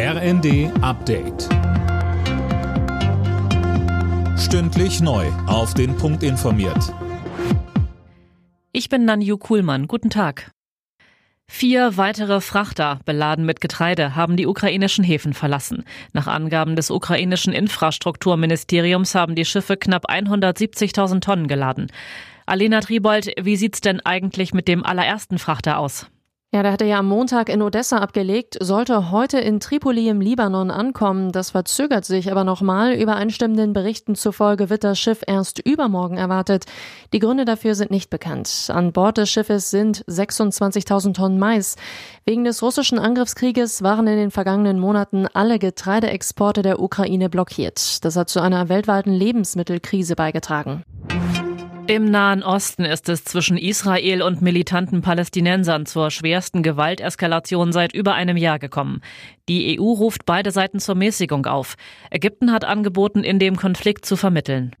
RND Update. Stündlich neu. Auf den Punkt informiert. Ich bin Nanju Kuhlmann. Guten Tag. Vier weitere Frachter, beladen mit Getreide, haben die ukrainischen Häfen verlassen. Nach Angaben des ukrainischen Infrastrukturministeriums haben die Schiffe knapp 170.000 Tonnen geladen. Alena Tribold, wie sieht's denn eigentlich mit dem allerersten Frachter aus? Ja, der hatte ja am Montag in Odessa abgelegt, sollte heute in Tripoli im Libanon ankommen. Das verzögert sich aber nochmal. Übereinstimmenden Berichten zufolge wird das Schiff erst übermorgen erwartet. Die Gründe dafür sind nicht bekannt. An Bord des Schiffes sind 26.000 Tonnen Mais. Wegen des russischen Angriffskrieges waren in den vergangenen Monaten alle Getreideexporte der Ukraine blockiert. Das hat zu einer weltweiten Lebensmittelkrise beigetragen. Im Nahen Osten ist es zwischen Israel und militanten Palästinensern zur schwersten Gewalteskalation seit über einem Jahr gekommen. Die EU ruft beide Seiten zur Mäßigung auf. Ägypten hat angeboten, in dem Konflikt zu vermitteln.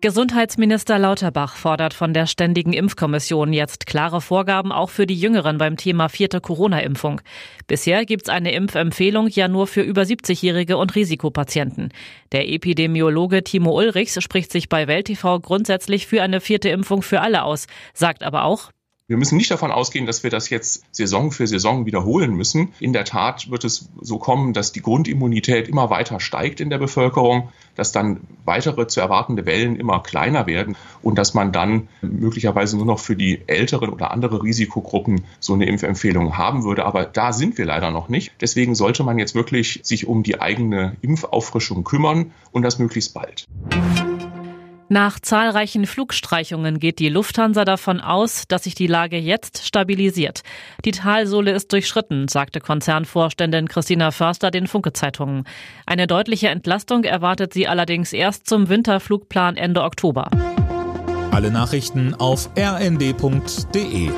Gesundheitsminister Lauterbach fordert von der Ständigen Impfkommission jetzt klare Vorgaben auch für die Jüngeren beim Thema vierte Corona-Impfung. Bisher gibt's eine Impfempfehlung ja nur für über 70-Jährige und Risikopatienten. Der Epidemiologe Timo Ulrichs spricht sich bei Welt TV grundsätzlich für eine vierte Impfung für alle aus, sagt aber auch, wir müssen nicht davon ausgehen, dass wir das jetzt Saison für Saison wiederholen müssen. In der Tat wird es so kommen, dass die Grundimmunität immer weiter steigt in der Bevölkerung, dass dann weitere zu erwartende Wellen immer kleiner werden und dass man dann möglicherweise nur noch für die älteren oder andere Risikogruppen so eine Impfempfehlung haben würde. Aber da sind wir leider noch nicht. Deswegen sollte man jetzt wirklich sich um die eigene Impfauffrischung kümmern und das möglichst bald. Nach zahlreichen Flugstreichungen geht die Lufthansa davon aus, dass sich die Lage jetzt stabilisiert. Die Talsohle ist durchschritten, sagte Konzernvorständin Christina Förster den Funke-Zeitungen. Eine deutliche Entlastung erwartet sie allerdings erst zum Winterflugplan Ende Oktober. Alle Nachrichten auf rnd.de